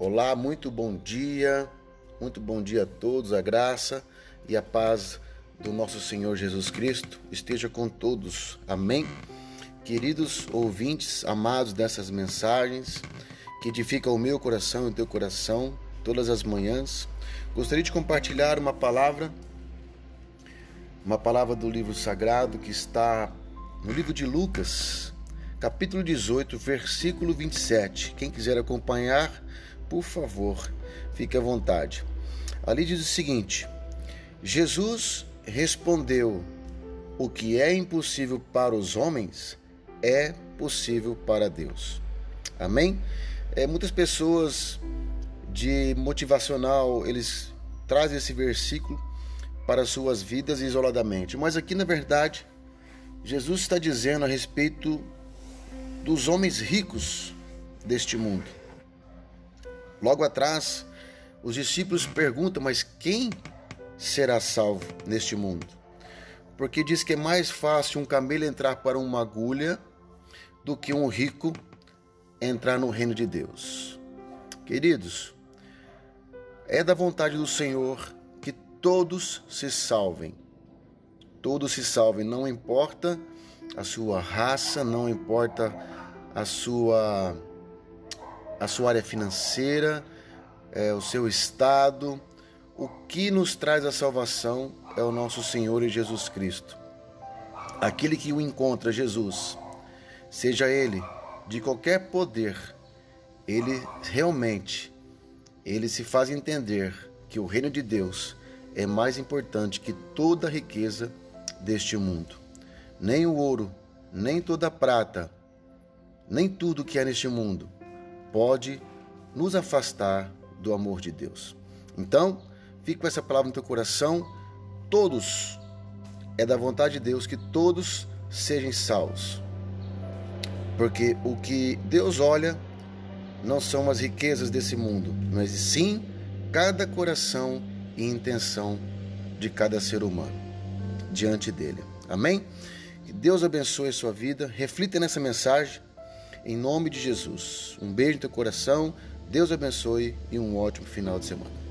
Olá, muito bom dia, muito bom dia a todos, a graça e a paz do nosso Senhor Jesus Cristo esteja com todos, amém? Queridos ouvintes, amados dessas mensagens, que edificam o meu coração e o teu coração todas as manhãs, gostaria de compartilhar uma palavra, uma palavra do livro sagrado que está no livro de Lucas, capítulo 18, versículo 27. Quem quiser acompanhar, por favor, fique à vontade. Ali diz o seguinte: Jesus respondeu: O que é impossível para os homens é possível para Deus. Amém? É, muitas pessoas de motivacional eles trazem esse versículo para suas vidas isoladamente, mas aqui na verdade Jesus está dizendo a respeito dos homens ricos deste mundo. Logo atrás, os discípulos perguntam: Mas quem será salvo neste mundo? Porque diz que é mais fácil um camelo entrar para uma agulha do que um rico entrar no reino de Deus. Queridos, é da vontade do Senhor que todos se salvem. Todos se salvem, não importa a sua raça, não importa a sua a sua área financeira, é, o seu estado. O que nos traz a salvação é o nosso Senhor e Jesus Cristo. Aquele que o encontra, Jesus, seja ele de qualquer poder, ele realmente ele se faz entender que o reino de Deus é mais importante que toda a riqueza deste mundo. Nem o ouro, nem toda a prata, nem tudo que há neste mundo pode nos afastar do amor de Deus. Então, fique com essa palavra no teu coração. Todos, é da vontade de Deus que todos sejam salvos. Porque o que Deus olha não são as riquezas desse mundo, mas sim cada coração e intenção de cada ser humano diante dele. Amém? Que Deus abençoe a sua vida. Reflita nessa mensagem em nome de Jesus. Um beijo no teu coração, Deus abençoe e um ótimo final de semana.